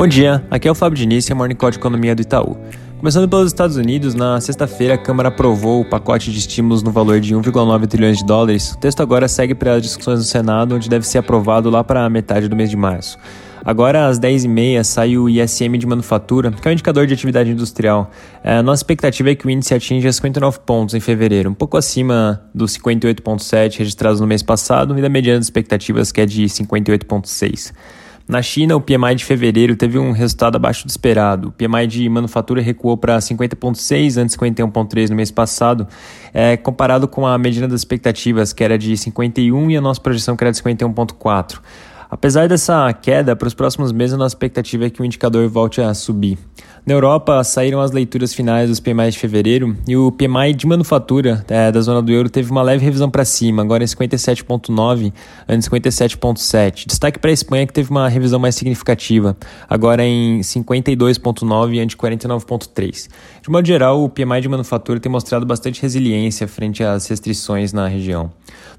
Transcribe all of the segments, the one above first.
Bom dia, aqui é o Fábio Diniz, é Morning Call de Economia do Itaú. Começando pelos Estados Unidos, na sexta-feira a Câmara aprovou o pacote de estímulos no valor de 1,9 trilhões de dólares. O texto agora segue para as discussões no Senado, onde deve ser aprovado lá para a metade do mês de março. Agora, às 10h30, sai o ISM de manufatura, que é um indicador de atividade industrial. É, nossa expectativa é que o índice atinja 59 pontos em fevereiro, um pouco acima dos 58,7 registrados no mês passado e da mediana de expectativas, que é de 58,6. Na China, o PMI de fevereiro teve um resultado abaixo do esperado. O PMI de manufatura recuou para 50,6 antes de 51,3 no mês passado, é, comparado com a mediana das expectativas, que era de 51 e a nossa projeção que era de 51,4. Apesar dessa queda, para os próximos meses a nossa expectativa é que o indicador volte a subir. Na Europa, saíram as leituras finais dos PMI de fevereiro e o PMI de manufatura é, da zona do euro teve uma leve revisão para cima, agora em 57,9, antes 57,7. Destaque para a Espanha, que teve uma revisão mais significativa, agora em 52,9, antes 49,3. De modo geral, o PMI de manufatura tem mostrado bastante resiliência frente às restrições na região.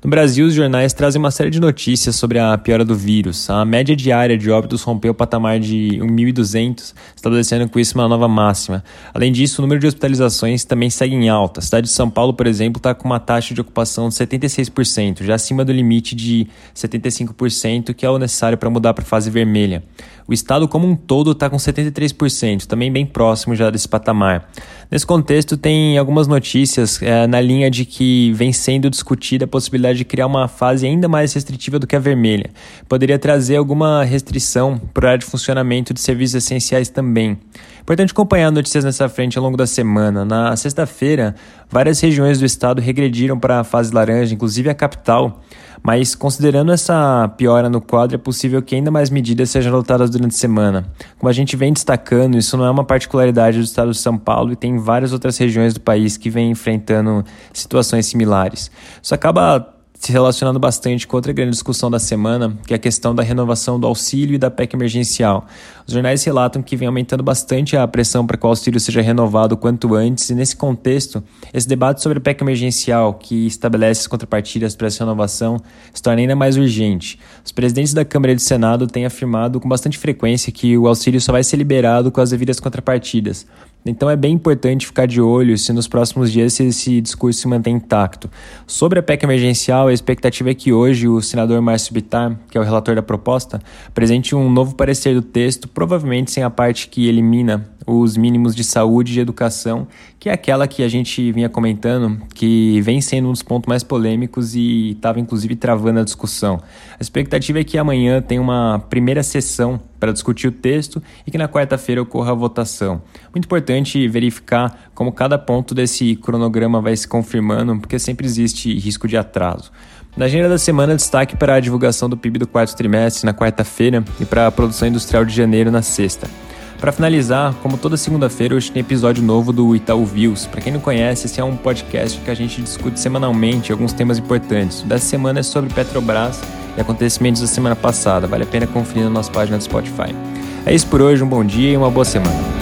No Brasil, os jornais trazem uma série de notícias sobre a piora do vírus. A média diária de óbitos rompeu o patamar de 1.200, estabelecendo com isso uma nova máxima. Além disso, o número de hospitalizações também segue em alta. A cidade de São Paulo, por exemplo, está com uma taxa de ocupação de 76%, já acima do limite de 75%, que é o necessário para mudar para a fase vermelha. O estado como um todo está com 73%, também bem próximo já desse patamar. Nesse contexto, tem algumas notícias é, na linha de que vem sendo discutida a possibilidade de criar uma fase ainda mais restritiva do que a vermelha. Poderia trazer alguma restrição para o de funcionamento de serviços essenciais também. Importante acompanhar notícias nessa frente ao longo da semana. Na sexta-feira, várias regiões do estado regrediram para a fase laranja, inclusive a capital. Mas considerando essa piora no quadro, é possível que ainda mais medidas sejam adotadas durante a semana. Como a gente vem destacando, isso não é uma particularidade do estado de São Paulo e tem várias outras regiões do país que vêm enfrentando situações similares. Isso acaba se relacionando bastante com outra grande discussão da semana, que é a questão da renovação do auxílio e da PEC emergencial. Os jornais relatam que vem aumentando bastante a pressão para que o auxílio seja renovado quanto antes, e nesse contexto, esse debate sobre a PEC emergencial, que estabelece as contrapartidas para essa renovação, se torna ainda mais urgente. Os presidentes da Câmara e do Senado têm afirmado com bastante frequência que o auxílio só vai ser liberado com as devidas contrapartidas. Então é bem importante ficar de olho se nos próximos dias esse discurso se mantém intacto. Sobre a PEC emergencial, a expectativa é que hoje o senador Márcio Bittar, que é o relator da proposta, apresente um novo parecer do texto, provavelmente sem a parte que elimina os mínimos de saúde e educação, que é aquela que a gente vinha comentando, que vem sendo um dos pontos mais polêmicos e estava inclusive travando a discussão. A expectativa é que amanhã tenha uma primeira sessão para discutir o texto e que na quarta-feira ocorra a votação. Muito importante verificar como cada ponto desse cronograma vai se confirmando, porque sempre existe risco de atraso. Na agenda da semana, destaque para a divulgação do PIB do quarto trimestre na quarta-feira e para a produção industrial de janeiro na sexta. Para finalizar, como toda segunda-feira, hoje tem episódio novo do Itaú Views. Para quem não conhece, esse é um podcast que a gente discute semanalmente alguns temas importantes. Dessa semana é sobre Petrobras e acontecimentos da semana passada. Vale a pena conferir na nossa página do Spotify. É isso por hoje, um bom dia e uma boa semana.